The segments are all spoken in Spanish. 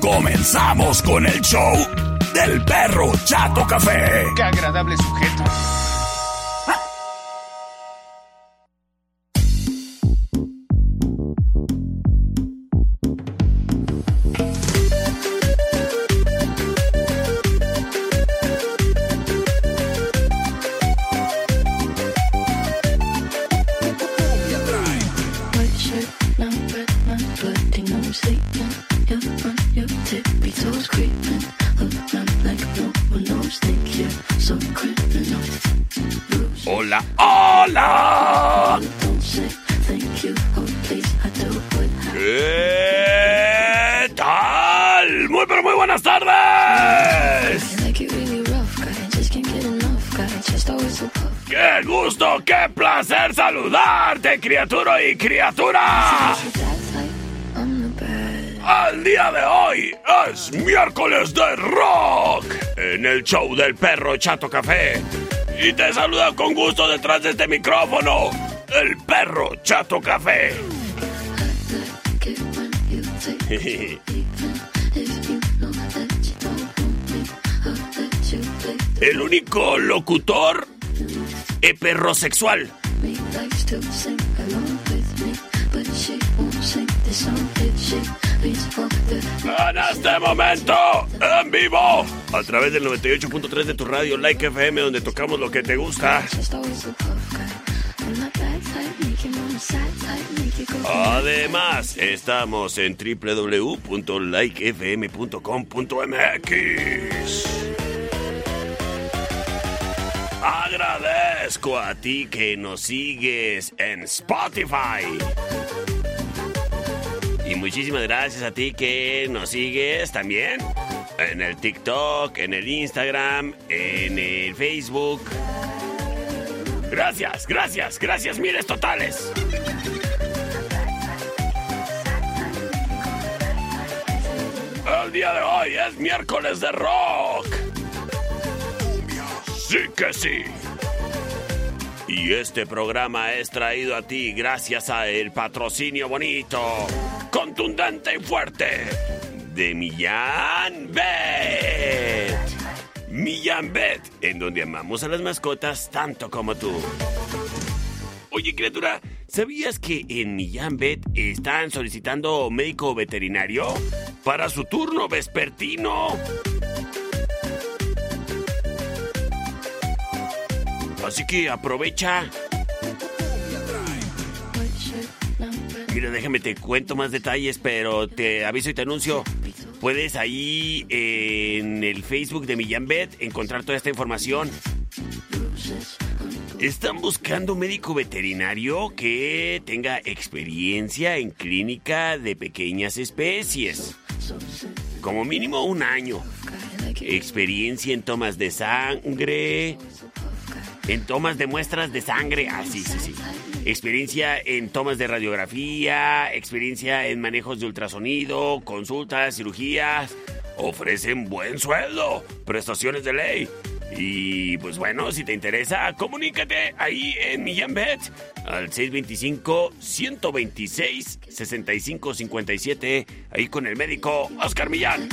Comenzamos con el show del perro Chato Café. Qué agradable sujeto. Criatura y criatura! Al día de hoy es miércoles de rock en el show del perro Chato Café. Y te saluda con gusto detrás de este micrófono, el perro Chato Café. El único locutor heterosexual. En este momento, en vivo, a través del 98.3 de tu radio Like FM, donde tocamos lo que te gusta. Además, estamos en www.likefm.com.mx. Agradezco a ti que nos sigues en Spotify. Y muchísimas gracias a ti que nos sigues también en el TikTok, en el Instagram, en el Facebook. Gracias, gracias, gracias, miles totales. El día de hoy es miércoles de rock. Sí que sí. Y este programa es traído a ti gracias a el patrocinio bonito, contundente y fuerte de Millán Bet. Millán Bet, en donde amamos a las mascotas tanto como tú. Oye, criatura, ¿sabías que en Millán Bet están solicitando médico veterinario para su turno vespertino? Así que aprovecha. Mira, déjame te cuento más detalles, pero te aviso y te anuncio. Puedes ahí en el Facebook de Millán Bet encontrar toda esta información. Están buscando un médico veterinario que tenga experiencia en clínica de pequeñas especies. Como mínimo un año. Experiencia en tomas de sangre. En tomas de muestras de sangre. Ah, sí, sí, sí. Experiencia en tomas de radiografía. Experiencia en manejos de ultrasonido. Consultas, cirugías. Ofrecen buen sueldo. Prestaciones de ley. Y pues bueno, si te interesa, comunícate ahí en Millán Bet al 625-126-6557, ahí con el médico Oscar Millán.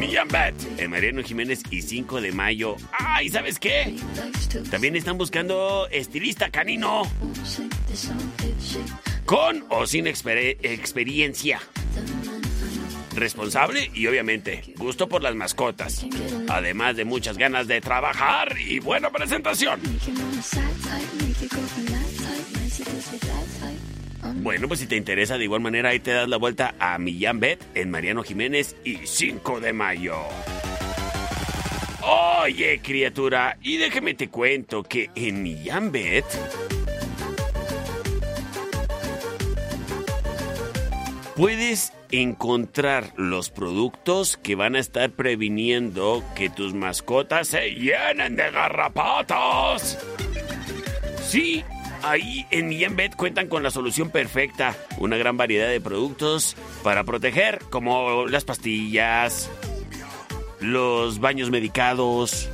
Millán Mariano Jiménez y 5 de mayo. ¡Ay, ¿sabes qué? También están buscando estilista canino, con o sin exper- experiencia. responsable y obviamente gusto por las mascotas. Además de muchas ganas de trabajar y buena presentación. Bueno, pues si te interesa, de igual manera ahí te das la vuelta a Millán en Mariano Jiménez y 5 de mayo. Oye, criatura, y déjame te cuento que en Millán puedes encontrar los productos que van a estar previniendo que tus mascotas se llenen de garrapatas. Sí, ahí en Millán Bet cuentan con la solución perfecta, una gran variedad de productos para proteger, como las pastillas, los baños medicados,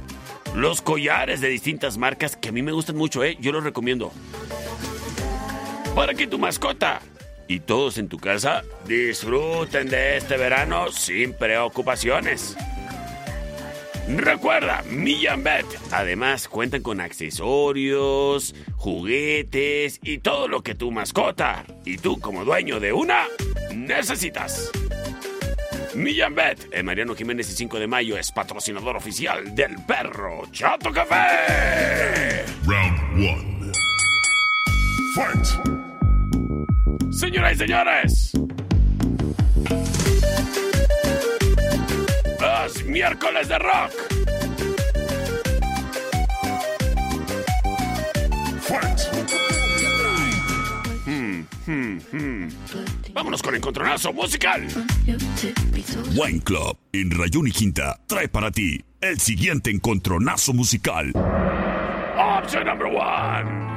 los collares de distintas marcas que a mí me gustan mucho, ¿eh? Yo los recomiendo. Para que tu mascota y todos en tu casa disfruten de este verano sin preocupaciones. Recuerda, Millán Bet. Además, cuentan con accesorios, juguetes y todo lo que tu mascota y tú como dueño de una necesitas. Millán Bet, en Mariano Jiménez y 5 de mayo, es patrocinador oficial del perro Chato Café. Round 1. Fight! Señoras y señores, es miércoles de rock. Fight! Vámonos con encontronazo musical. Wine Club en Rayón y Quinta trae para ti el siguiente encontronazo musical. Option number one.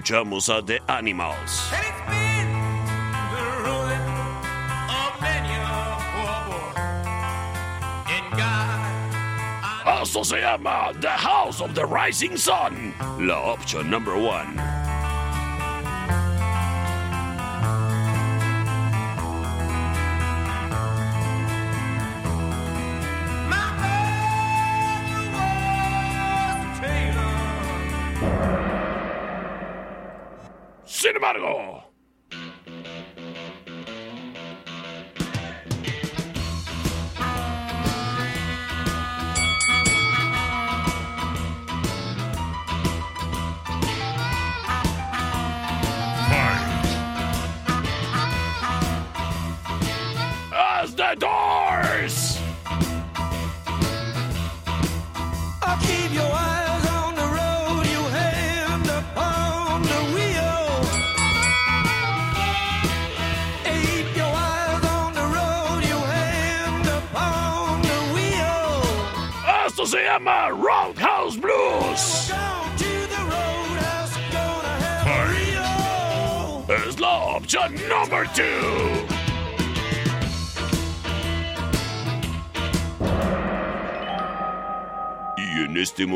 Escuchamos a The Animals. And it's been the ruin of many a poor boy. In God, Esto se llama The House of the Rising Sun. La opción number one.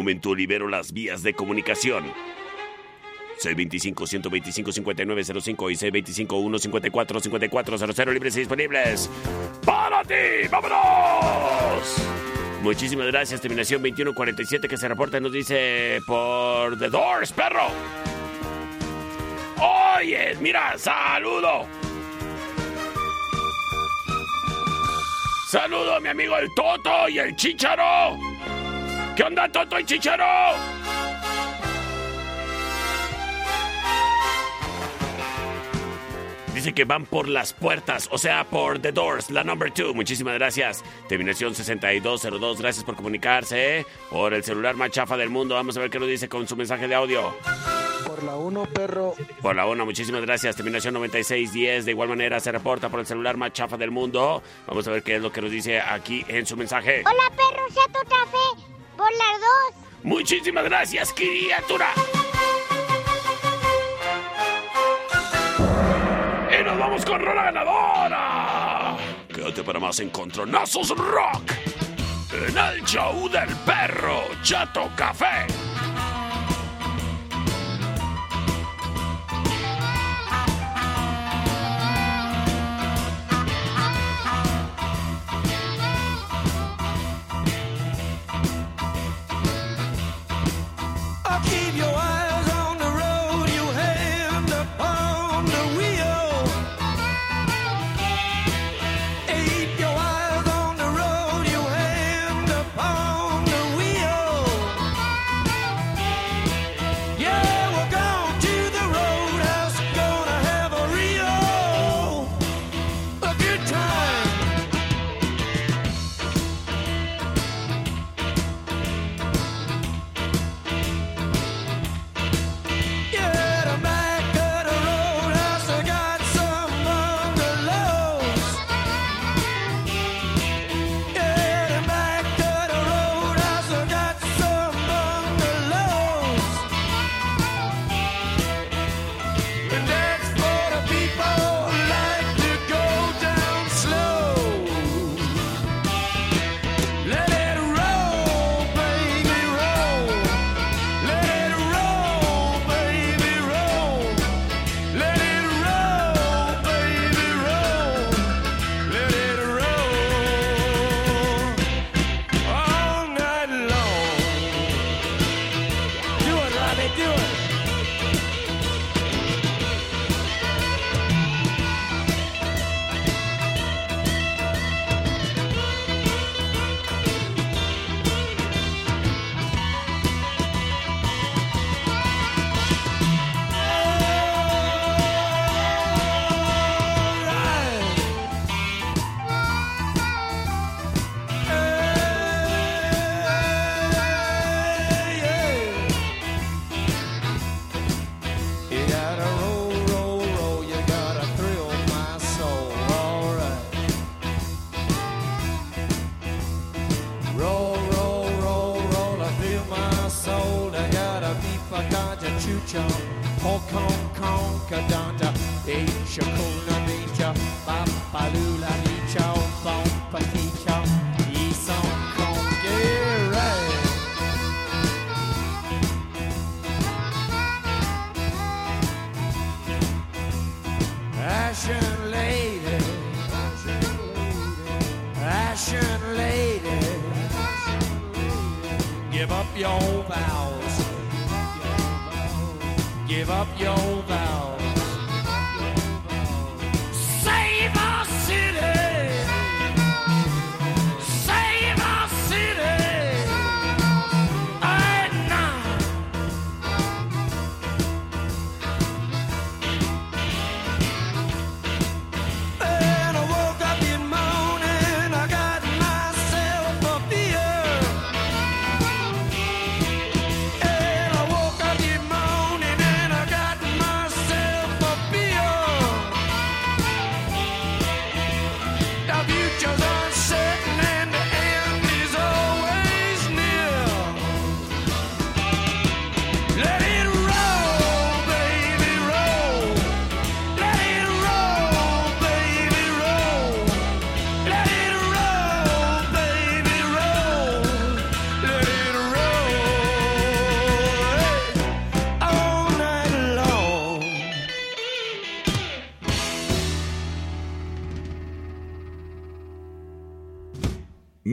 Momento libero las vías de comunicación. C25-125-5905 y C25-154-5400 libres y disponibles. ¡Para ti! ¡Vámonos! Muchísimas gracias. Terminación 2147 que se reporta nos dice por The Doors, perro. Oye, mira, saludo. Saludo a mi amigo el Toto y el Chicharo. ¿Qué onda, Toto y Chicharo? Dice que van por las puertas, o sea, por The Doors, la number two. Muchísimas gracias. Terminación 6202, gracias por comunicarse. ¿eh? Por el celular más chafa del mundo. Vamos a ver qué nos dice con su mensaje de audio. Por la 1, perro. Por la 1, muchísimas gracias. Terminación 9610. De igual manera se reporta por el celular más chafa del mundo. Vamos a ver qué es lo que nos dice aquí en su mensaje. Hola, perro, Chato Café. Por las dos. Muchísimas gracias, criatura. Y nos vamos con rola ganadora. Quédate para más encontronazos rock. En el show del perro Chato Café.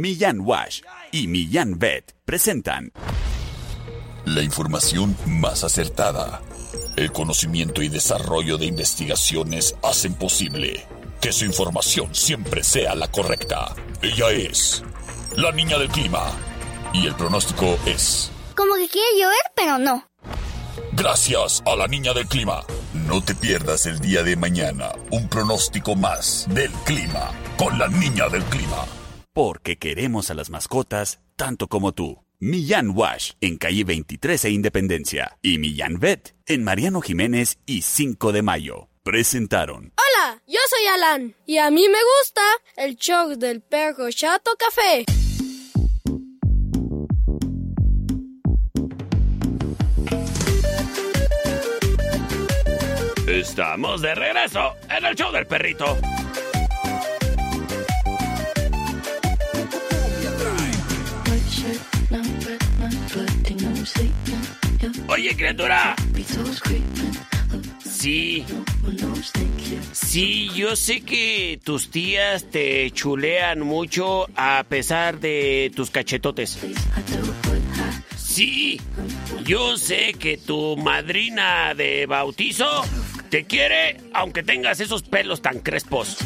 Millán Wash y Millán Vet presentan La información más acertada. El conocimiento y desarrollo de investigaciones hacen posible que su información siempre sea la correcta. Ella es la niña del clima. Y el pronóstico es... Como que quiere llover, pero no. Gracias a la niña del clima. No te pierdas el día de mañana un pronóstico más del clima con la niña del clima. Porque queremos a las mascotas tanto como tú. Millán Wash en calle 23 e Independencia y Millán Vet en Mariano Jiménez y 5 de Mayo. Presentaron Hola, yo soy Alan y a mí me gusta el show del perro Chato Café. Estamos de regreso en el show del perrito. Oye, criatura. Sí, sí, yo sé que tus tías te chulean mucho a pesar de tus cachetotes. Sí, yo sé que tu madrina de bautizo te quiere aunque tengas esos pelos tan crespos.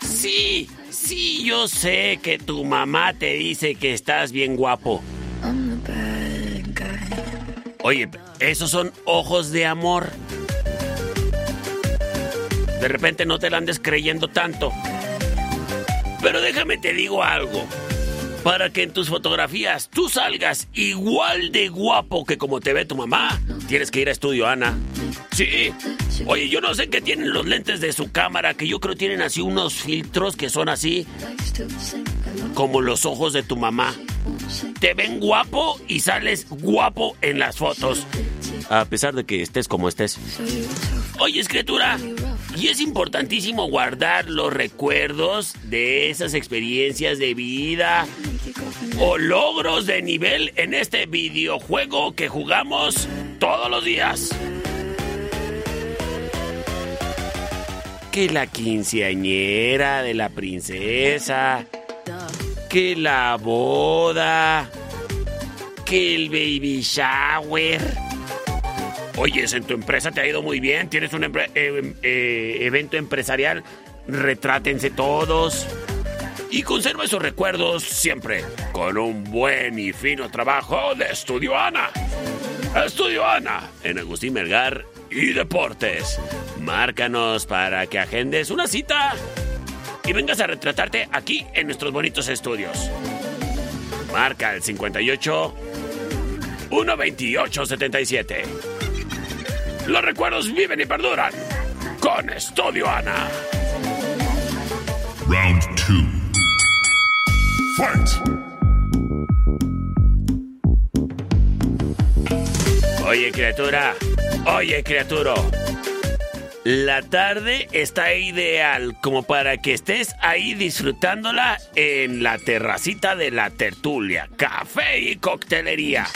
Sí, sí, yo sé que tu mamá te dice que estás bien guapo. Oye, esos son ojos de amor. De repente no te la andes creyendo tanto. Pero déjame te digo algo. Para que en tus fotografías tú salgas igual de guapo que como te ve tu mamá, tienes que ir a Estudio Ana. Sí. Oye, yo no sé qué tienen los lentes de su cámara, que yo creo tienen así unos filtros que son así Como los ojos de tu mamá. Te ven guapo y sales guapo en las fotos. A pesar de que estés como estés. Oye, escritura. Y es importantísimo guardar los recuerdos de esas experiencias de vida o logros de nivel en este videojuego que jugamos todos los días. Que la quinceañera de la princesa, que la boda, que el baby shower. Oyes, en tu empresa te ha ido muy bien, tienes un eh, eh, evento empresarial, retrátense todos. Y conserva esos recuerdos siempre con un buen y fino trabajo de Estudio Ana. Estudio Ana en Agustín Melgar y Deportes. Márcanos para que agendes una cita y vengas a retratarte aquí en nuestros bonitos estudios. Marca el 58 128 77. Los recuerdos viven y perduran con Estudio Ana. Round 2. Fight. Oye, criatura. Oye, criatura. La tarde está ideal como para que estés ahí disfrutándola en la terracita de la tertulia, café y coctelería.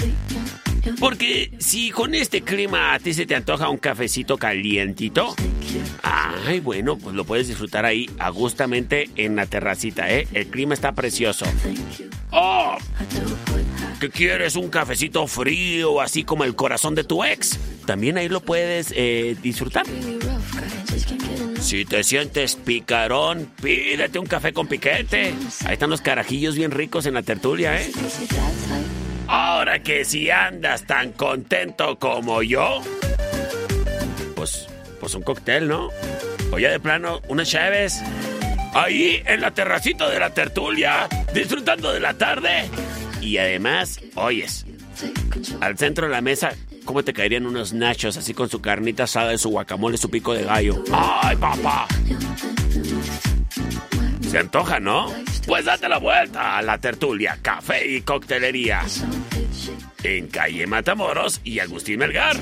Porque si con este clima a ti se te antoja un cafecito calientito, ay, bueno, pues lo puedes disfrutar ahí agustamente en la terracita, ¿eh? El clima está precioso. ¡Oh! ¿Qué quieres? ¿Un cafecito frío, así como el corazón de tu ex? También ahí lo puedes eh, disfrutar. Si te sientes picarón, pídete un café con piquete. Ahí están los carajillos bien ricos en la tertulia, ¿eh? Ahora que si andas tan contento como yo, pues, pues un cóctel, ¿no? O ya de plano, unas chaves. Ahí en la terracita de la tertulia, disfrutando de la tarde. Y además, oyes, al centro de la mesa, ¿cómo te caerían unos nachos así con su carnita asada, su guacamole, su pico de gallo? ¡Ay, papá! Se antoja, ¿no? Pues date la vuelta a la tertulia, café y coctelería. En calle Matamoros y Agustín Melgar.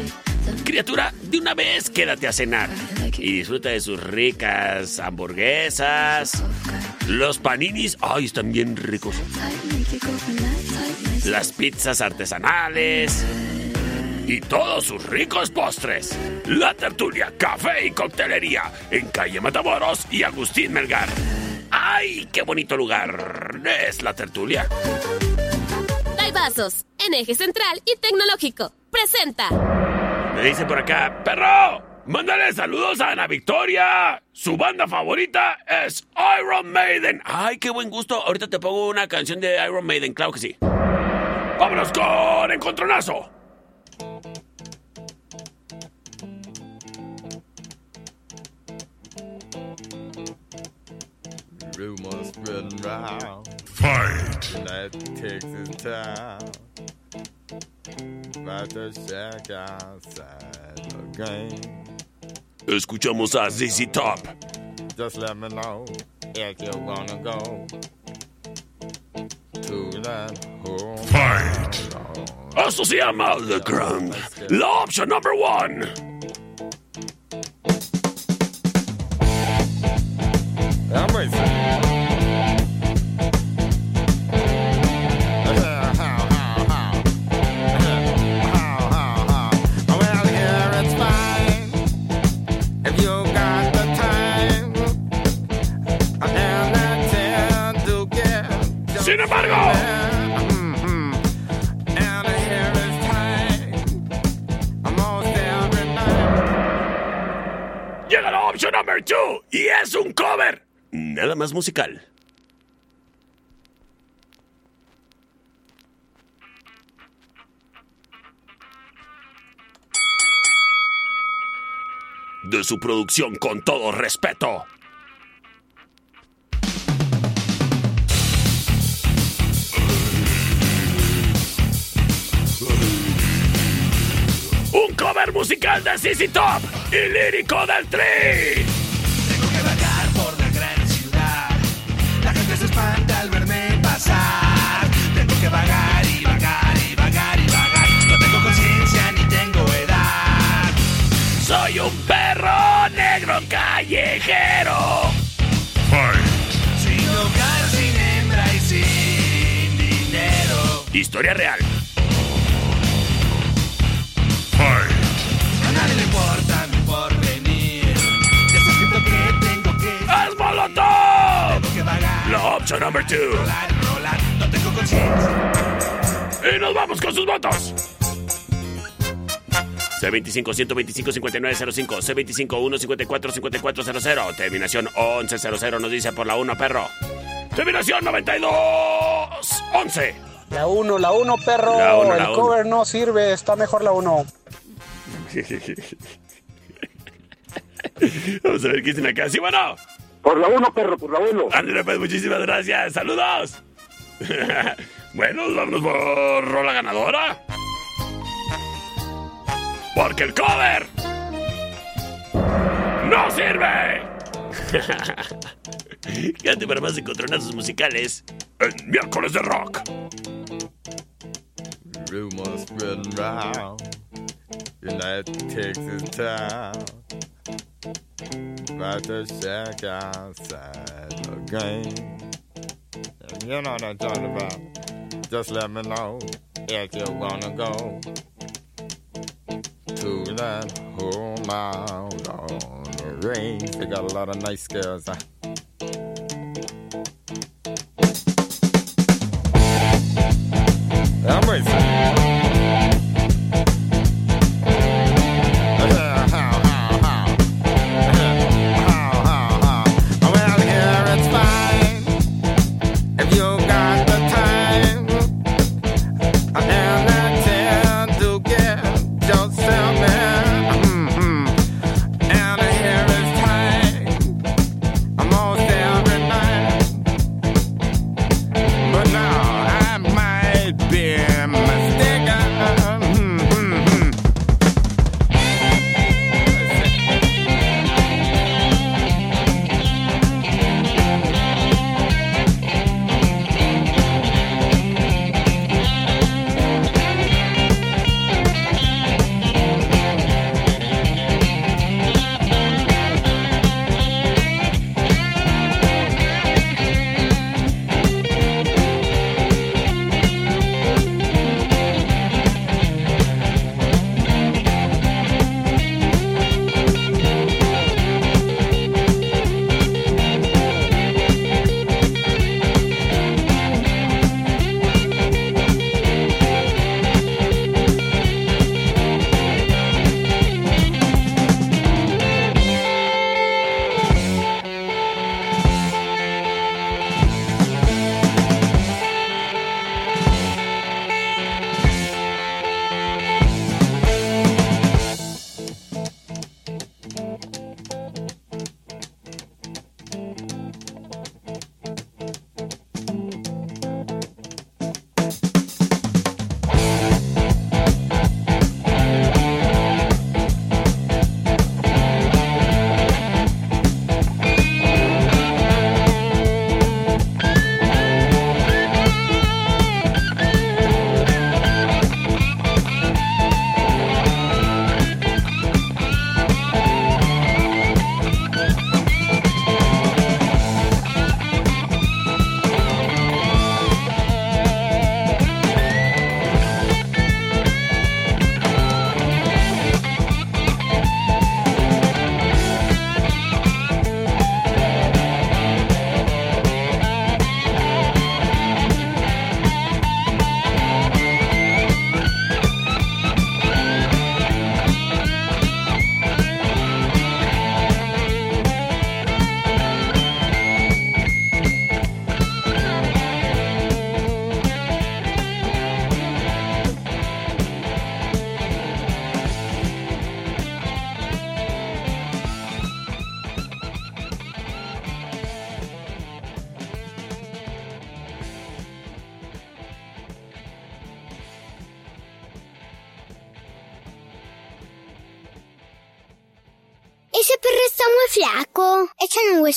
Criatura, de una vez quédate a cenar y disfruta de sus ricas hamburguesas. Los paninis, ay, están bien ricos. Las pizzas artesanales y todos sus ricos postres. La tertulia, café y coctelería en calle Matamoros y Agustín Melgar. ¡Ay, qué bonito lugar! Es la tertulia. Vasos, en eje central y tecnológico. Presenta. Me dice por acá, perro, mándale saludos a Ana Victoria. Su banda favorita es Iron Maiden. Ay, qué buen gusto. Ahorita te pongo una canción de Iron Maiden, claro que sí. Vámonos con Encontronazo. Rumors spreading round. Fight. And that takes its time. About to check outside the game. Escuchamos a ZZ Top. Just let me know if you wanna go to that home. Fight. Esto se llama The Grand. La opción number one. Vamos. Y es un cover. Nada más musical. De su producción con todo respeto. Un cover musical de CC Top y lírico del Tri. vagar y vagar y vagar y vagar. No tengo conciencia ni tengo edad. Soy un perro negro callejero. Sin hogar, sin hembra y sin dinero. Historia real. A nadie le importa mi porvenir. Ya está escrito que tengo que. ¡Es Molotov! Tengo que vagar. La opción número 2. Y nos vamos con sus votos. C25 125 5905 C25 154 5400 Terminación 1100 nos dice por la 1 perro. Terminación 92 11 La 1, la 1, perro. La uno, la El uno. cover no sirve, está mejor la 1. Vamos a ver qué dicen acá. ¿Sí, bueno? Por la 1, perro, por la 1. Ándale, pues, muchísimas gracias. ¡Saludos! bueno, vámonos por rola ganadora. Porque el cover no sirve. Quédate para más encontronazos musicales en miércoles de rock. Rumors spreading round. And that takes its. About to check outside the game. You know what I'm talking about. Just let me know if you wanna go to that whole mile on the range. They got a lot of nice girls. Huh? I'm racing.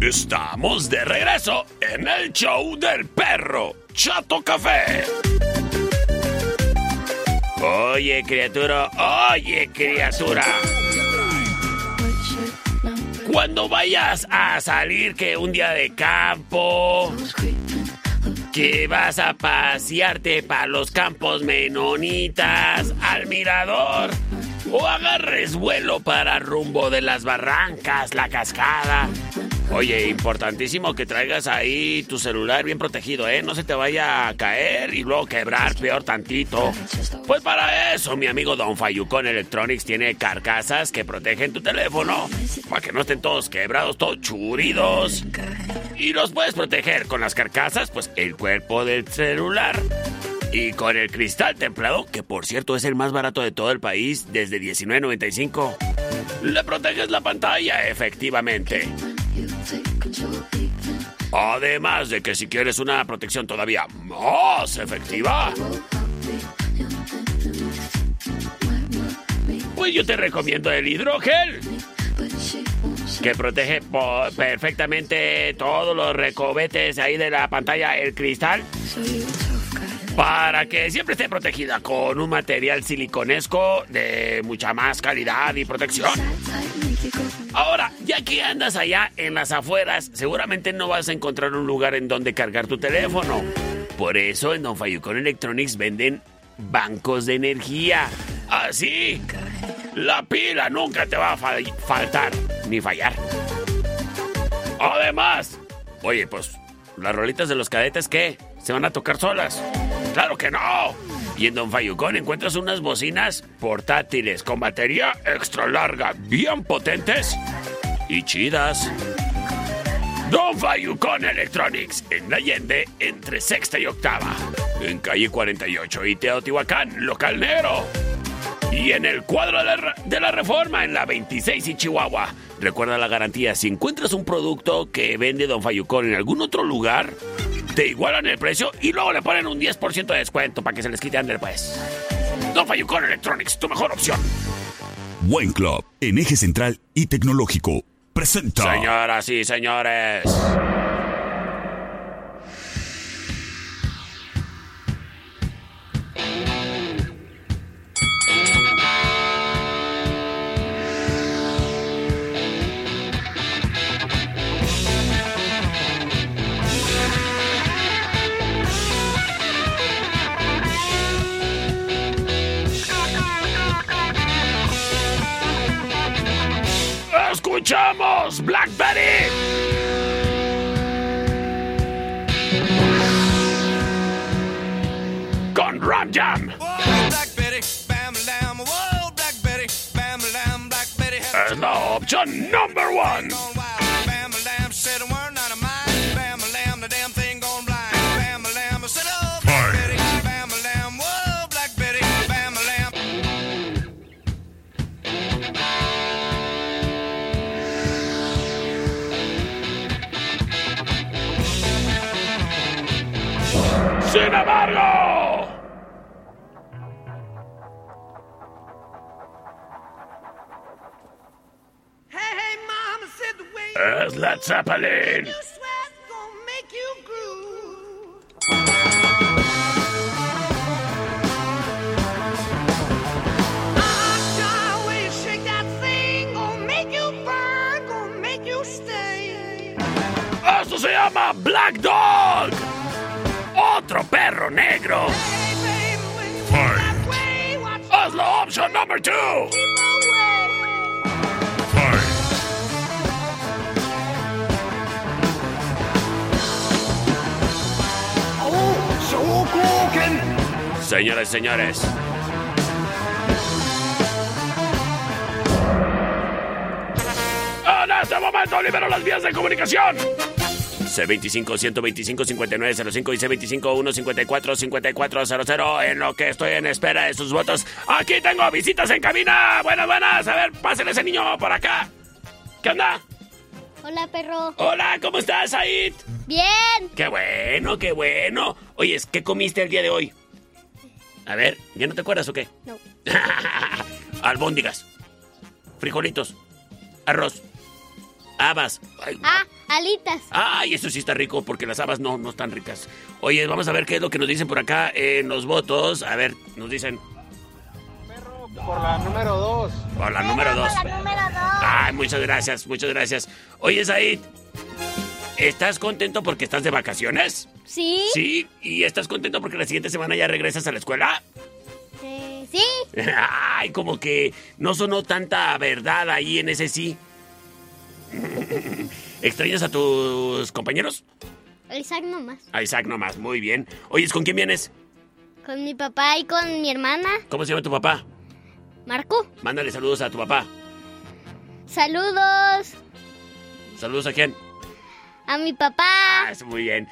Estamos de regreso en el show del perro Chato Café. Oye, criatura, oye, criatura. Cuando vayas a salir que un día de campo, que vas a pasearte para los campos menonitas, al mirador, o agarres vuelo para rumbo de las barrancas, la cascada. Oye, importantísimo que traigas ahí tu celular bien protegido, ¿eh? No se te vaya a caer y luego quebrar peor tantito. Pues para eso, mi amigo Don Fayucon Electronics tiene carcasas que protegen tu teléfono para que no estén todos quebrados, todos churidos. Y los puedes proteger con las carcasas, pues el cuerpo del celular. Y con el cristal templado, que por cierto es el más barato de todo el país, desde $19.95. Le proteges la pantalla, efectivamente. Además de que si quieres una protección todavía más efectiva, pues yo te recomiendo el hidrogel. Que protege perfectamente todos los recovetes ahí de la pantalla, el cristal. Para que siempre esté protegida con un material siliconesco de mucha más calidad y protección. Ahora, ya que andas allá en las afueras, seguramente no vas a encontrar un lugar en donde cargar tu teléfono. Por eso en Don Fayucón Electronics venden bancos de energía. Así, la pila nunca te va a faltar ni fallar. Además, oye, pues, las rolitas de los cadetes, ¿qué? ¿Se van a tocar solas? ¡Claro que no! Y en Don Fayucón encuentras unas bocinas portátiles con batería extra larga, bien potentes y chidas. Don Fayucón Electronics, en Allende, entre sexta y octava. En calle 48 y Teotihuacán, local negro. Y en el cuadro de la, de la reforma, en la 26 y Chihuahua. Recuerda la garantía, si encuentras un producto que vende Don Fayucón en algún otro lugar, te igualan el precio y luego le ponen un 10% de descuento para que se les quite antes pues. Don Fayucón Electronics, tu mejor opción. Wine Club, en eje central y tecnológico, presenta. Señoras y señores. Escuchamos Blackberry. Con Ram Jam. Es la opción number one. Zeppelin. Esto se llama Black Dog. Otro perro negro. Es la opción number two. Señores, señores. En este momento libero las vías de comunicación. C25-125-5905 y C25-154-5400 en lo que estoy en espera de sus votos. Aquí tengo visitas en cabina. Buenas, buenas. A ver, pásenle ese niño por acá. ¿Qué onda? Hola, perro. Hola, ¿cómo estás, Said? Bien. Qué bueno, qué bueno. Oye, ¿qué comiste el día de hoy? A ver, ¿ya no te acuerdas o qué? No. Albóndigas, frijolitos, arroz, habas. Ay, Ah, alitas. Ay, eso sí está rico porque las habas no, no están ricas. Oye, vamos a ver qué es lo que nos dicen por acá en los votos. A ver, nos dicen Por la número dos. por la número dos. La número dos. Ay, muchas gracias, muchas gracias. Oye, Said, ¿estás contento porque estás de vacaciones? ¿Sí? Sí, y estás contento porque la siguiente semana ya regresas a la escuela. Eh, sí. Ay, como que no sonó tanta verdad ahí en ese sí. ¿Extrañas a tus compañeros? Isaac nomás. A Isaac nomás, muy bien. Oye, ¿con quién vienes? Con mi papá y con mi hermana. ¿Cómo se llama tu papá? Marco. Mándale saludos a tu papá. Saludos ¿Saludos a quién? A mi papá. Ah, muy bien.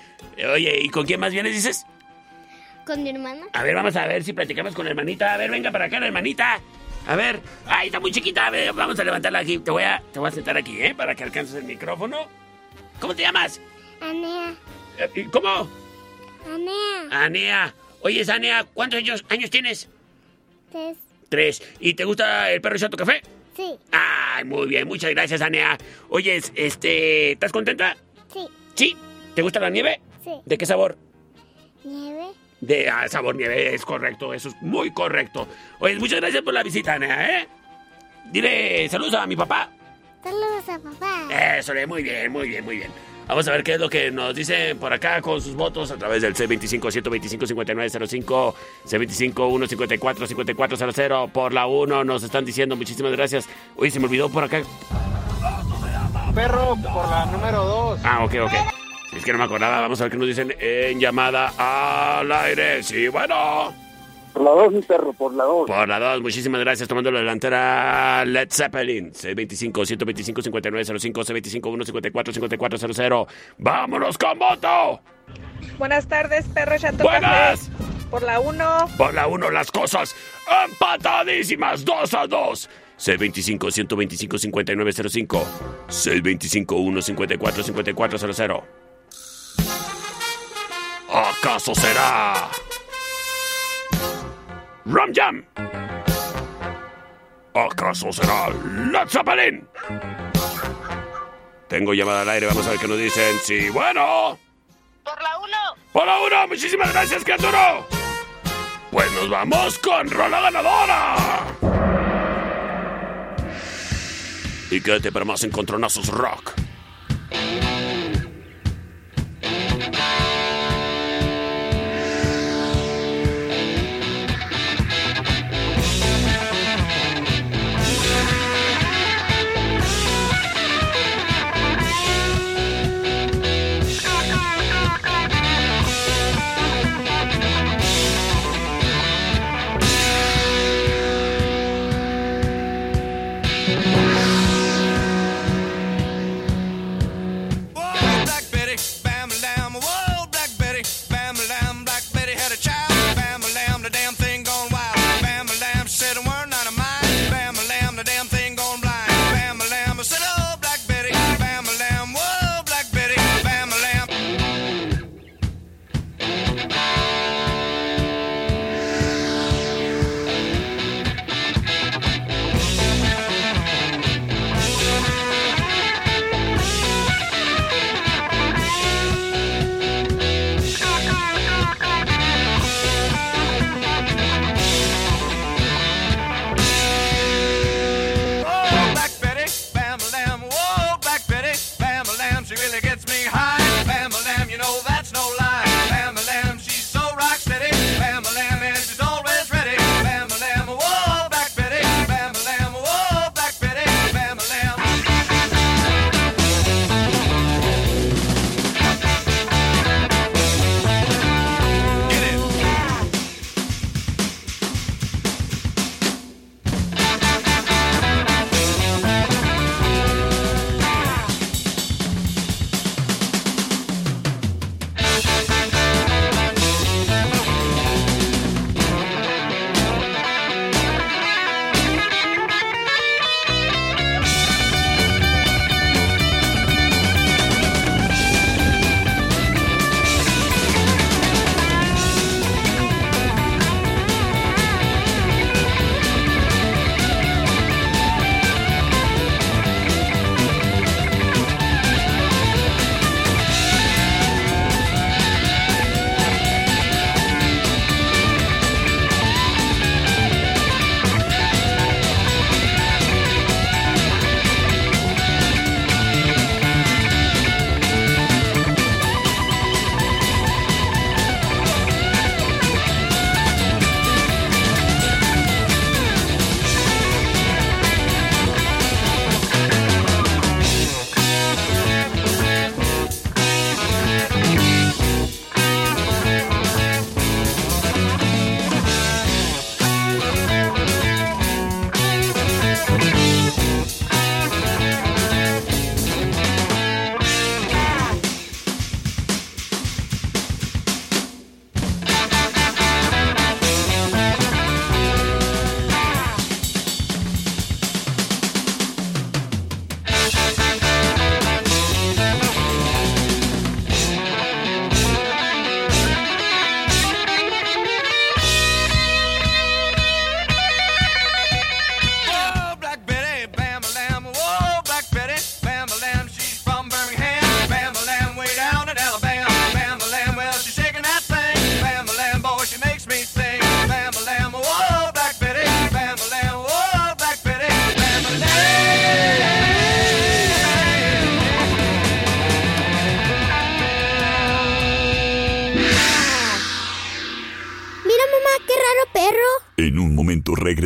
Oye, ¿y con quién más vienes, dices? Con mi hermana. A ver, vamos a ver si platicamos con la hermanita. A ver, venga para acá la hermanita. A ver. Ay, está muy chiquita. A ver, vamos a levantarla aquí. Te voy a, te voy a sentar aquí, ¿eh? Para que alcances el micrófono. ¿Cómo te llamas? Anea. Eh, ¿y ¿Cómo? Anea. Anea. Oye, Anea, ¿cuántos años, años tienes? Tres. Tres. ¿Y te gusta el perro chato café? Sí. Ay, muy bien, muchas gracias, Anea. Oye, este, ¿estás contenta? Sí. Sí. ¿Te gusta la nieve? Sí. ¿De qué sabor? Nieve. De ah, sabor nieve, es correcto, eso es muy correcto. Oye, muchas gracias por la visita, Anea, ¿eh? Dile saludos a mi papá. Saludos a papá. Eso, le- muy bien, muy bien, muy bien. Vamos a ver qué es lo que nos dicen por acá con sus votos a través del C25-125-5905, C25-154-5400. Por la 1 nos están diciendo muchísimas gracias. Uy, se me olvidó por acá. Perro por la número 2. Ah, ok, ok. Es que no me acordaba. Vamos a ver qué nos dicen en llamada al aire. Sí, bueno. Por la dos, mi perro, por la dos. Por la 2, muchísimas gracias. Tomando la delantera Led Zeppelin. C25-125-5905, C25-154-5400. ¡Vámonos con voto! Buenas tardes, perro chato Buenas. café. Por la 1. Por la 1 las cosas empatadísimas, 2 a 2. C25-125-5905. C25-154-5400. ¿Acaso será? Ram Jam. ¿Acaso será Led Zeppelin? Tengo llamada al aire, vamos a ver qué nos dicen. Sí, bueno. Por la 1. Por la 1, muchísimas gracias, criatura. Pues nos vamos con Rola Ganadora. Y quédate para más encontronazos rock.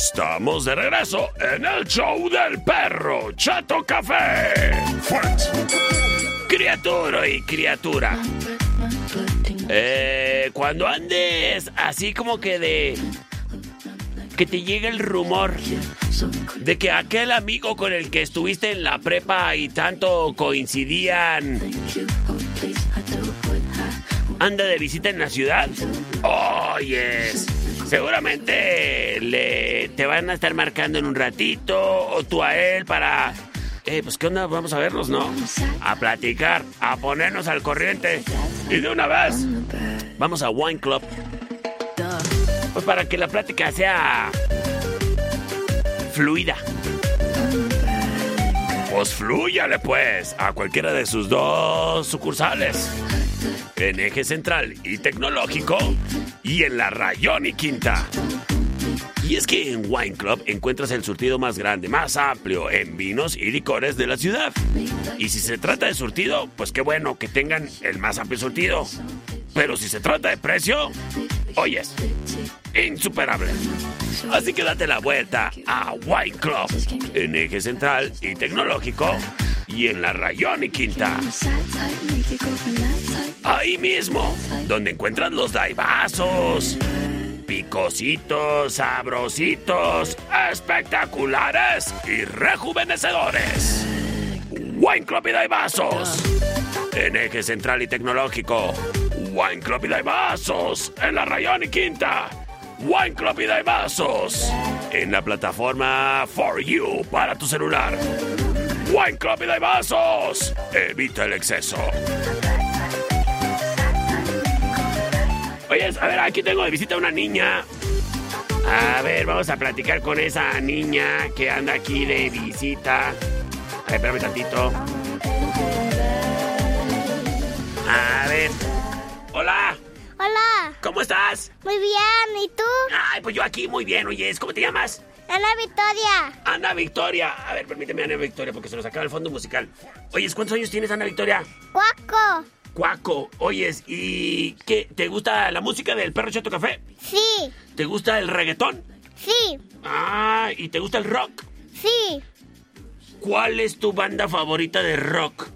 Estamos de regreso en el show del perro Chato Café. Criatura y criatura. Eh, cuando andes así como que de... Que te llegue el rumor de que aquel amigo con el que estuviste en la prepa y tanto coincidían anda de visita en la ciudad. Oyes. Seguramente le, te van a estar marcando en un ratito o tú a él para... Eh, pues qué onda, vamos a vernos, ¿no? A platicar, a ponernos al corriente. Y de una vez, vamos a Wine Club. Pues para que la plática sea fluida. Pues flúyale pues a cualquiera de sus dos sucursales. En eje central y tecnológico y en la Rayón y Quinta. Y es que en Wine Club encuentras el surtido más grande, más amplio en vinos y licores de la ciudad. Y si se trata de surtido, pues qué bueno que tengan el más amplio surtido. Pero si se trata de precio, oyes, insuperable. Así que date la vuelta a Wine Club en eje central y tecnológico y en la Rayón y Quinta. Ahí mismo, donde encuentras los daibazos. Picositos, sabrositos, espectaculares y rejuvenecedores. Wine Club y Daibazos. En eje central y tecnológico. Wine Club y Daibazos. En la Rayón y Quinta. Wine Club y Daibazos. En la plataforma For You para tu celular. Wine Club y Daibazos. Evita el exceso. Oye, a ver, aquí tengo de visita a una niña. A ver, vamos a platicar con esa niña que anda aquí de visita. A ver, espérame tantito. A ver. Hola. Hola. ¿Cómo estás? Muy bien, ¿y tú? Ay, pues yo aquí muy bien. Oye, ¿cómo te llamas? Ana Victoria. Ana Victoria. A ver, permíteme, Ana Victoria, porque se nos acaba el fondo musical. Oye, ¿cuántos años tienes, Ana Victoria? Cuaco. Cuaco. Oyes, ¿y qué? ¿Te gusta la música del perro Chato Café? Sí. ¿Te gusta el reggaetón? Sí. Ah, ¿y te gusta el rock? Sí. ¿Cuál es tu banda favorita de rock?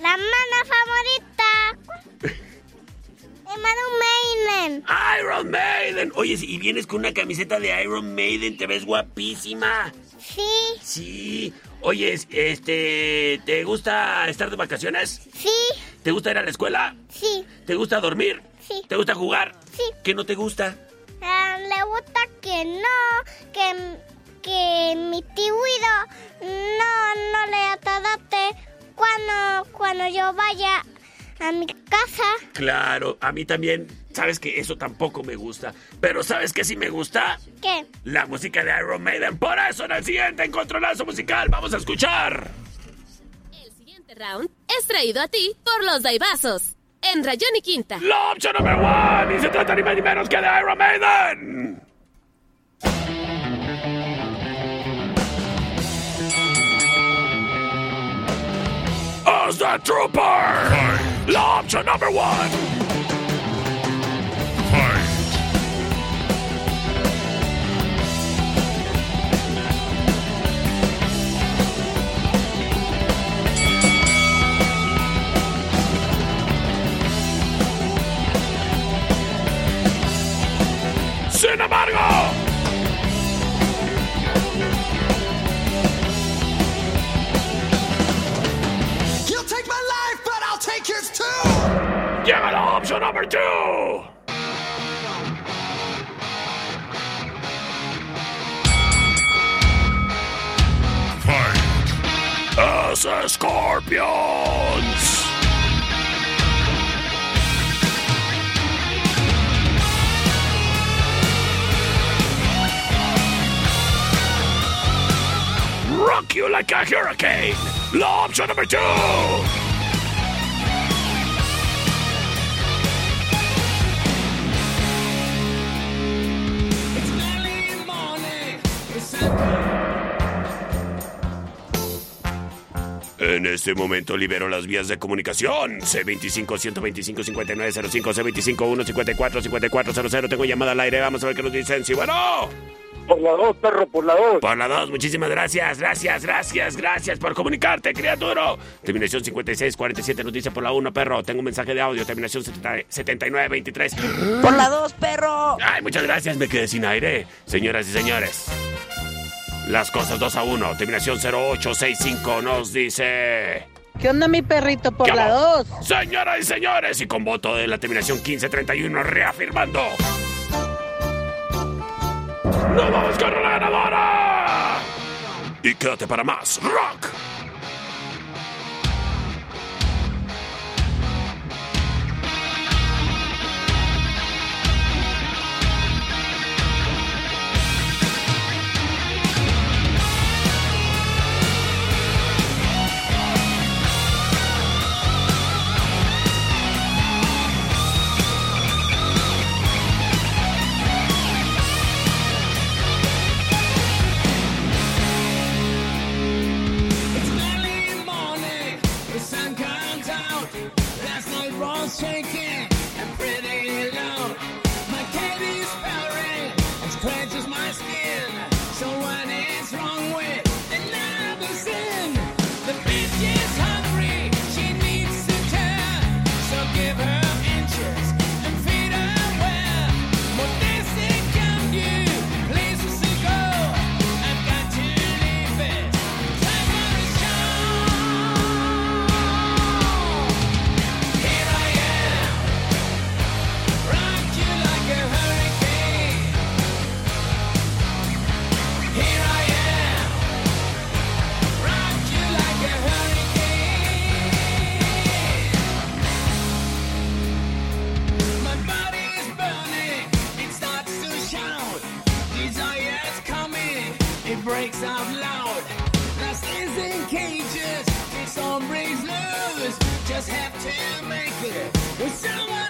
La mana favorita. Iron Maiden. Iron Maiden. Oye, y vienes con una camiseta de Iron Maiden, te ves guapísima. Sí. Sí. Oye, este, ¿te gusta estar de vacaciones? Sí. ¿Te gusta ir a la escuela? Sí. ¿Te gusta dormir? Sí. ¿Te gusta jugar? Sí. ¿Qué no te gusta? Ah, le gusta que no, que, que mi tíuido no, no le atadate cuando, cuando yo vaya a mi casa. Claro, a mí también. Sabes que eso tampoco me gusta. Pero ¿sabes qué sí me gusta? ¿Qué? La música de Iron Maiden. Por eso en el siguiente encontronazo musical vamos a escuchar. El siguiente round es traído a ti por los Daibazos. En Rayón y Quinta. La opción número uno. Y se trata ni más ni menos que de Iron Maiden. As the Trooper. La option number one. kiss too! Give it option number two! Fight! As a scorpions! rock you like a hurricane. Law option number two. En este momento libero las vías de comunicación. C25-125-5905, C25-154-5400. Tengo llamada al aire. Vamos a ver qué nos dicen. Sí, bueno. Por la dos, perro, por la dos. Por la dos, muchísimas gracias, gracias, gracias, gracias por comunicarte, criatura. Terminación 5647 nos dice por la 1, perro. Tengo un mensaje de audio, terminación 70 7923. Por la dos, perro. Ay, muchas gracias, me quedé sin aire. Señoras y señores, las cosas 2 a 1, terminación 0865 nos dice... ¿Qué onda, mi perrito? Por ¿Qué la hago? dos. Señoras y señores, y con voto de la terminación 1531 reafirmando. ¡No vamos con la ganadora! Y quédate para más rock. Desire's coming, it breaks out loud. Lust is in cages, it's all breaks loose. Just have to make it with someone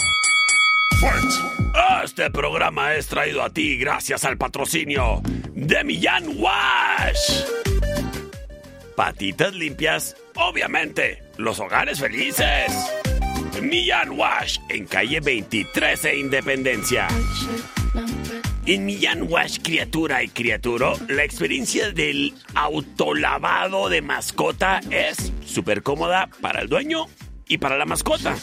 Este programa es traído a ti gracias al patrocinio de Millán Wash. Patitas limpias, obviamente. Los hogares felices. Millán Wash en calle 23 e Independencia. En Millán Wash Criatura y Criaturo, la experiencia del autolavado de mascota es súper cómoda para el dueño y para la mascota.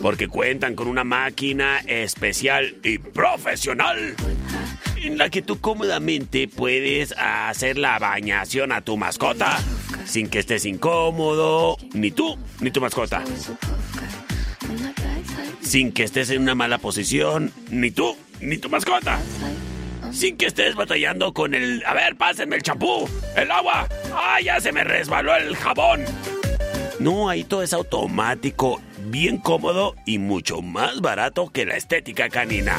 Porque cuentan con una máquina especial y profesional en la que tú cómodamente puedes hacer la bañación a tu mascota sin que estés incómodo, ni tú ni tu mascota. Sin que estés en una mala posición, ni tú ni tu mascota. Sin que estés batallando con el... A ver, pásenme el champú, el agua. ¡Ah, ya se me resbaló el jabón! No, ahí todo es automático, bien cómodo y mucho más barato que la estética canina.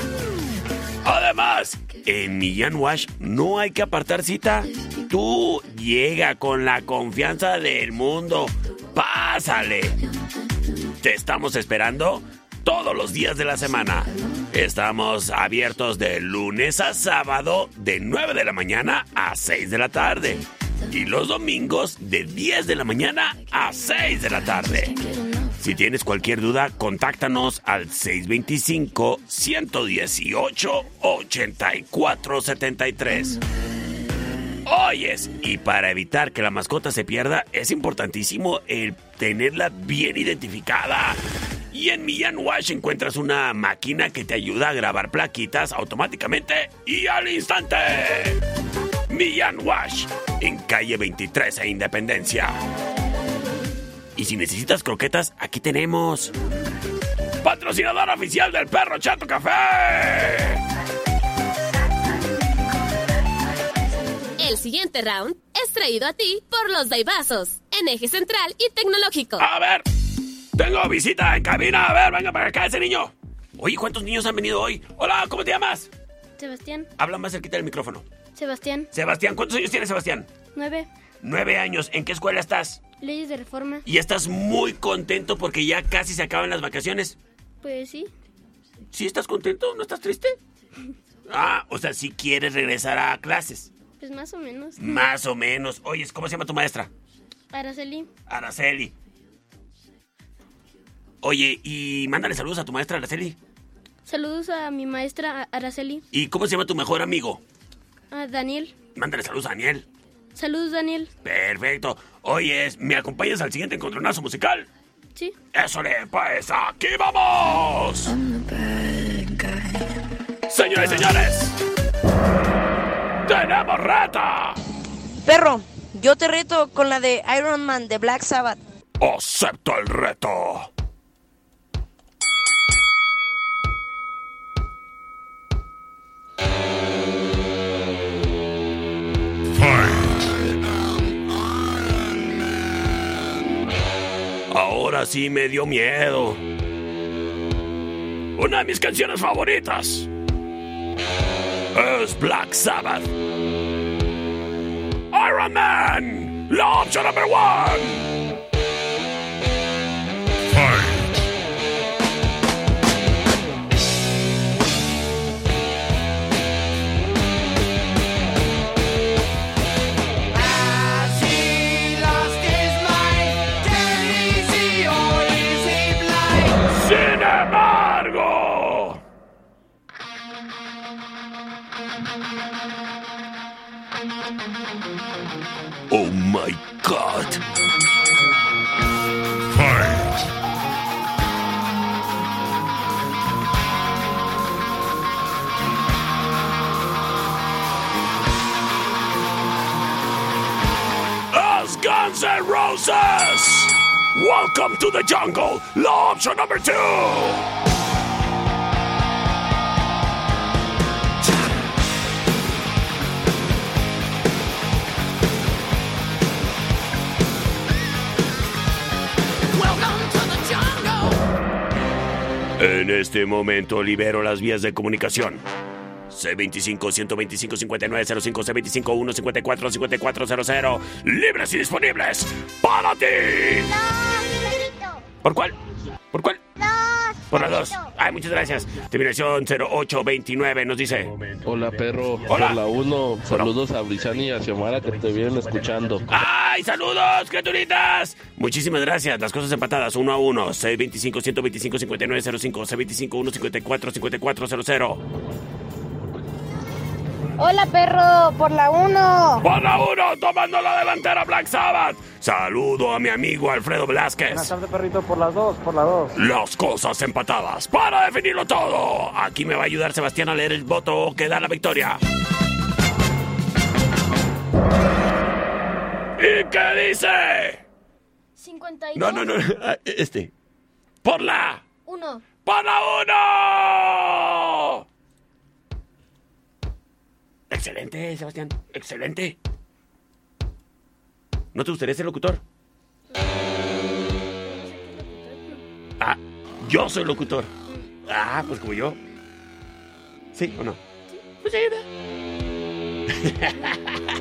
Además, en Millán Wash no hay que apartar cita. Tú llega con la confianza del mundo. Pásale. Te estamos esperando todos los días de la semana. Estamos abiertos de lunes a sábado de 9 de la mañana a 6 de la tarde. Y los domingos de 10 de la mañana a 6 de la tarde. Si tienes cualquier duda, contáctanos al 625-118-8473. Oyes, y para evitar que la mascota se pierda, es importantísimo el tenerla bien identificada. Y en Millán Wash encuentras una máquina que te ayuda a grabar plaquitas automáticamente y al instante. Millán Wash, en calle 23 e Independencia. Y si necesitas croquetas, aquí tenemos. Patrocinador oficial del perro Chato Café. El siguiente round es traído a ti por los Daibazos, en eje central y tecnológico. A ver, tengo visita en cabina. A ver, venga para acá ese niño. Oye, ¿cuántos niños han venido hoy? Hola, ¿cómo te llamas? Sebastián. Habla más cerquita del micrófono. Sebastián. Sebastián, ¿cuántos años tienes, Sebastián? Nueve. Nueve años. ¿En qué escuela estás? Leyes de reforma. Y estás muy contento porque ya casi se acaban las vacaciones. Pues sí. ¿Sí estás contento? ¿No estás triste? Ah, o sea, si quieres regresar a clases. Pues más o menos. Más o menos. Oye, ¿cómo se llama tu maestra? Araceli. Araceli. Oye, y mándale saludos a tu maestra Araceli. Saludos a mi maestra Araceli. ¿Y cómo se llama tu mejor amigo? A Daniel. Mándale saludos a Daniel. Saludos, Daniel. Perfecto. Oye, ¿me acompañas al siguiente encontronazo musical? Sí. Eso le pues aquí vamos. Señores y señores, tenemos reta. Perro, yo te reto con la de Iron Man de Black Sabbath. Acepto el reto. Ahora sí me dio miedo. Una de mis canciones favoritas es Black Sabbath. Iron Man, la opción number one. Moses! Welcome to the jungle, law option number two! En este momento libero las vías de comunicación. C25-125-5905, C25-154-5400. Libres y disponibles para ti. ¿Por cuál? ¿Por cuál? Por la 2. Ay, muchas gracias. Terminación 0829 nos dice. Hola, perro. Hola. Por la 1, saludos a Brisani y a Xiomara que te vienen escuchando. ¡Ay, saludos, criaturitas! Muchísimas gracias. Las cosas empatadas, uno a uno. C25-125-5905, C25-154-5400. Hola, perro, por la 1. Por la 1, tomando la delantera Black Sabbath. Saludo a mi amigo Alfredo Buenas Velázquez. tardes, perrito, por las dos, por las dos. Las cosas empatadas para definirlo todo. Aquí me va a ayudar Sebastián a leer el voto que da la victoria. ¿Y qué dice? 52. No, no, no. ah, Este. Por la. 1. ¡Por la uno! Excelente, Sebastián. Excelente. ¿No te gustaría ser locutor? Ah, yo soy locutor. Ah, pues como yo. ¿Sí o no? Pues sí,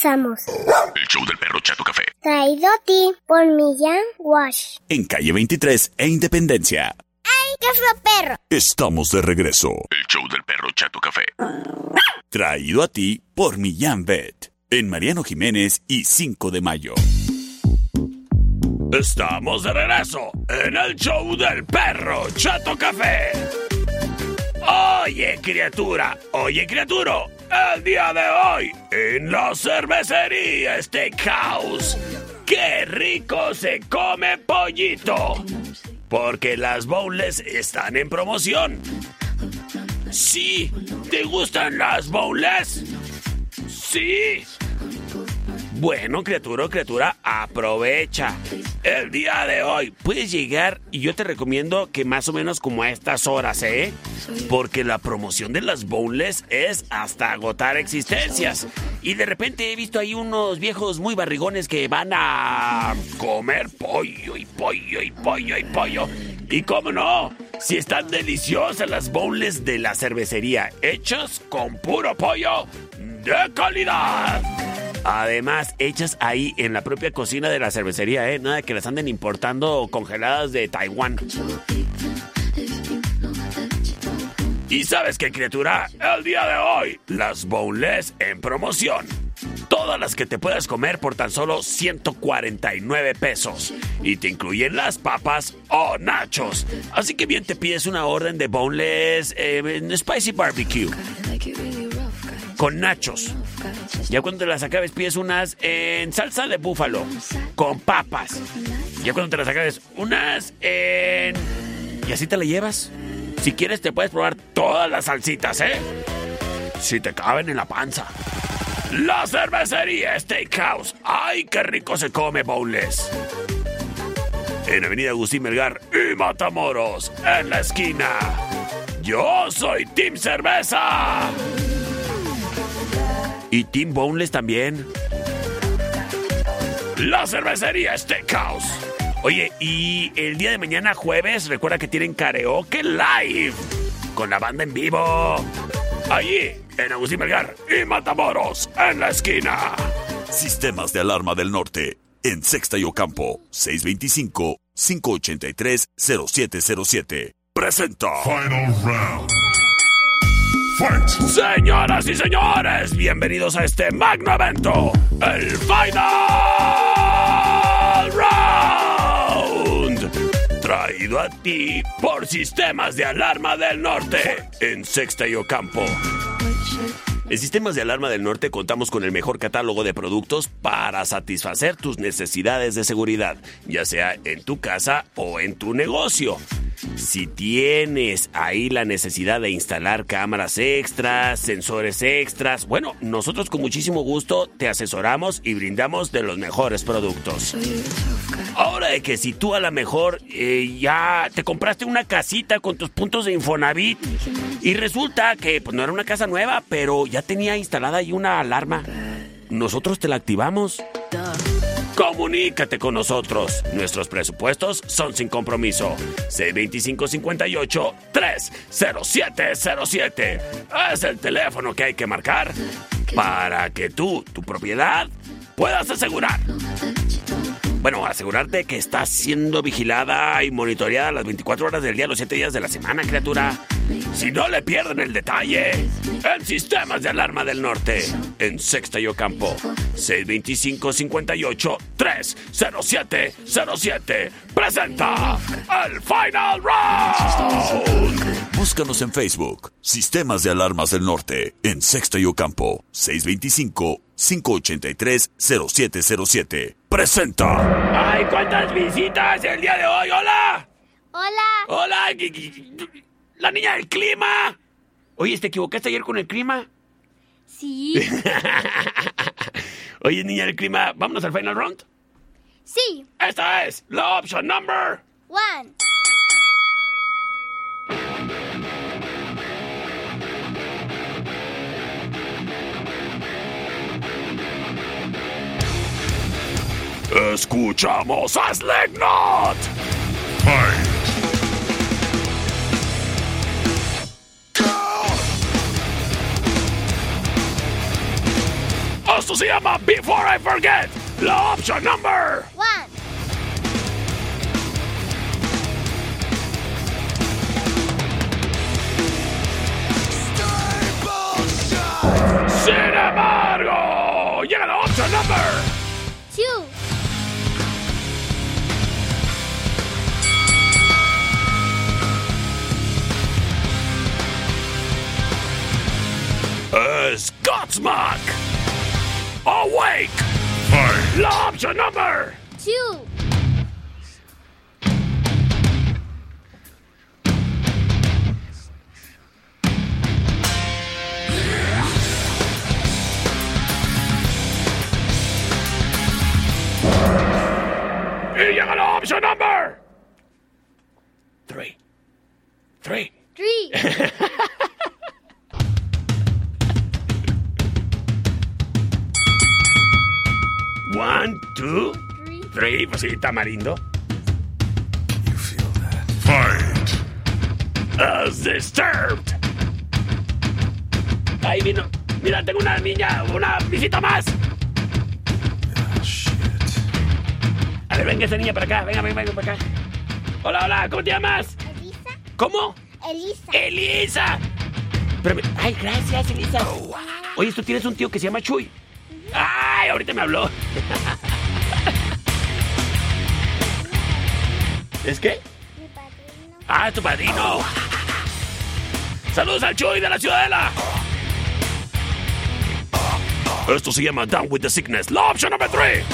regresamos. El show del perro Chato Café. Traído a ti por Millán Wash. En calle 23 e Independencia. ¡Ay, qué fue perro! Estamos de regreso. El show del perro Chato Café. Traído a ti por Millán Vet. En Mariano Jiménez y 5 de mayo. Estamos de regreso en el show del perro Chato Café. Oye, criatura, oye, criatura, el día de hoy en la cervecería Steakhouse. ¡Qué rico se come pollito! Porque las bowls están en promoción. Sí, ¿te gustan las bowls? Sí. Bueno, criatura criatura, aprovecha. El día de hoy puedes llegar y yo te recomiendo que más o menos como a estas horas, ¿eh? Porque la promoción de las bowls es hasta agotar existencias. Y de repente he visto ahí unos viejos muy barrigones que van a comer pollo y pollo y pollo y pollo. Y cómo no, si están deliciosas las bowls de la cervecería, hechas con puro pollo de calidad. Además, hechas ahí en la propia cocina de la cervecería, ¿eh? Nada que las anden importando congeladas de Taiwán. ¿Y sabes qué, criatura? El día de hoy, las bowls en promoción. Todas las que te puedes comer por tan solo 149 pesos. Y te incluyen las papas o nachos. Así que bien te pides una orden de boneless eh, en Spicy Barbecue. Con nachos. Ya cuando te las acabes pides unas en salsa de búfalo. Con papas. Ya cuando te las acabes unas en... Y así te la llevas. Si quieres te puedes probar todas las salsitas, ¿eh? Si te caben en la panza. La cervecería Steakhouse. ¡Ay, qué rico se come, bowls! En Avenida Agustín Melgar y Matamoros, en la esquina. Yo soy Team Cerveza. Y Team Boneless también. La cervecería Steakhouse. Oye, y el día de mañana jueves, recuerda que tienen karaoke live. Con la banda en vivo. Allí, en Agustín Melgar y Matamoros, en la esquina. Sistemas de alarma del norte. En Sexta y Ocampo. 625-583-0707. Presenta. Final round. Señoras y señores, bienvenidos a este magno evento, el Final Round. Traído a ti por Sistemas de Alarma del Norte en Sexta y Ocampo. En Sistemas de Alarma del Norte contamos con el mejor catálogo de productos para satisfacer tus necesidades de seguridad, ya sea en tu casa o en tu negocio. Si tienes ahí la necesidad de instalar cámaras extras, sensores extras, bueno, nosotros con muchísimo gusto te asesoramos y brindamos de los mejores productos. Ahora de que si tú a lo mejor eh, ya te compraste una casita con tus puntos de Infonavit y resulta que pues, no era una casa nueva, pero ya tenía instalada ahí una alarma, nosotros te la activamos. Comunícate con nosotros. Nuestros presupuestos son sin compromiso. C2558 30707 es el teléfono que hay que marcar para que tú, tu propiedad, puedas asegurar. Bueno, asegurarte que estás siendo vigilada y monitoreada las 24 horas del día, los 7 días de la semana, criatura. Si no le pierden el detalle, en Sistemas de Alarma del Norte, en Sexta y Ocampo, 625-58-30707, presenta el Final Round. Búscanos en Facebook. Sistemas de Alarmas del Norte. En Sexta y Ocampo. 625-583-0707. Presenta. ¡Ay, cuántas visitas el día de hoy! ¡Hola! Hola. ¡Hola! ¡La niña del clima! Oye, ¿te equivocaste ayer con el clima? Sí. Oye, niña del clima, ¿vámonos al final round? Sí. Esta es la option number One. Escuchamos a Slipknot. se llama Before I Forget. La opción number. One. Sin embargo, Es Godsmack. Awake. La opción number. Two. Y llega la opción number. Three. Three. Three. One, two, three. Pues sí, tamarindo. Fight. As disturbed. Ahí vino. Mira, tengo una niña, una visita más. A ver, venga esa niña para acá. Venga, venga, venga para acá. Hola, hola, ¿cómo te llamas? Elisa. ¿Cómo? Elisa. Elisa. Espérame. Ay, gracias, Elisa. Oye, tú tienes un tío que se llama Chuy. Ay, ahorita me habló. ¿Es qué? Ah, es tu padrino. Saludos al Chuy de la Ciudadela. Esto se llama Down with the Sickness, la opción número 3.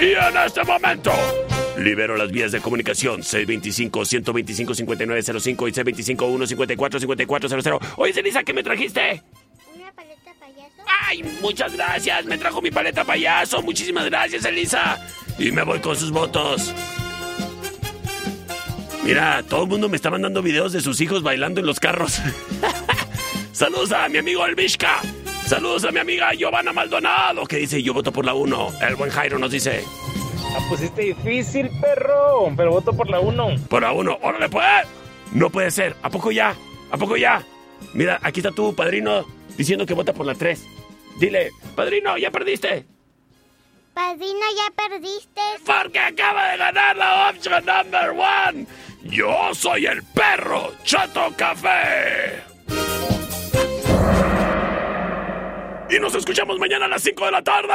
Y en este momento, libero las vías de comunicación 625-125-5905 y 625-154-5400. Oye, Celisa, ¿qué me trajiste? Una paleta payaso. ¡Ay, muchas gracias! Me trajo mi paleta payaso. Muchísimas gracias, Elisa. Y me voy con sus votos. Mira, todo el mundo me está mandando videos de sus hijos bailando en los carros. Saludos a mi amigo Elvishka. Saludos a mi amiga Giovanna Maldonado, que dice yo voto por la 1. El buen Jairo nos dice La pusiste difícil, perro. Pero voto por la 1. por la 1. ¡Órale, pues! No puede ser. ¿A poco ya? ¿A poco ya? Mira, aquí está tu padrino diciendo que vota por la 3. Dile, padrino, ya perdiste. Padrino, ya perdiste. Porque acaba de ganar la option number one. Yo soy el perro Chato Café. Y nos escuchamos mañana a las 5 de la tarde.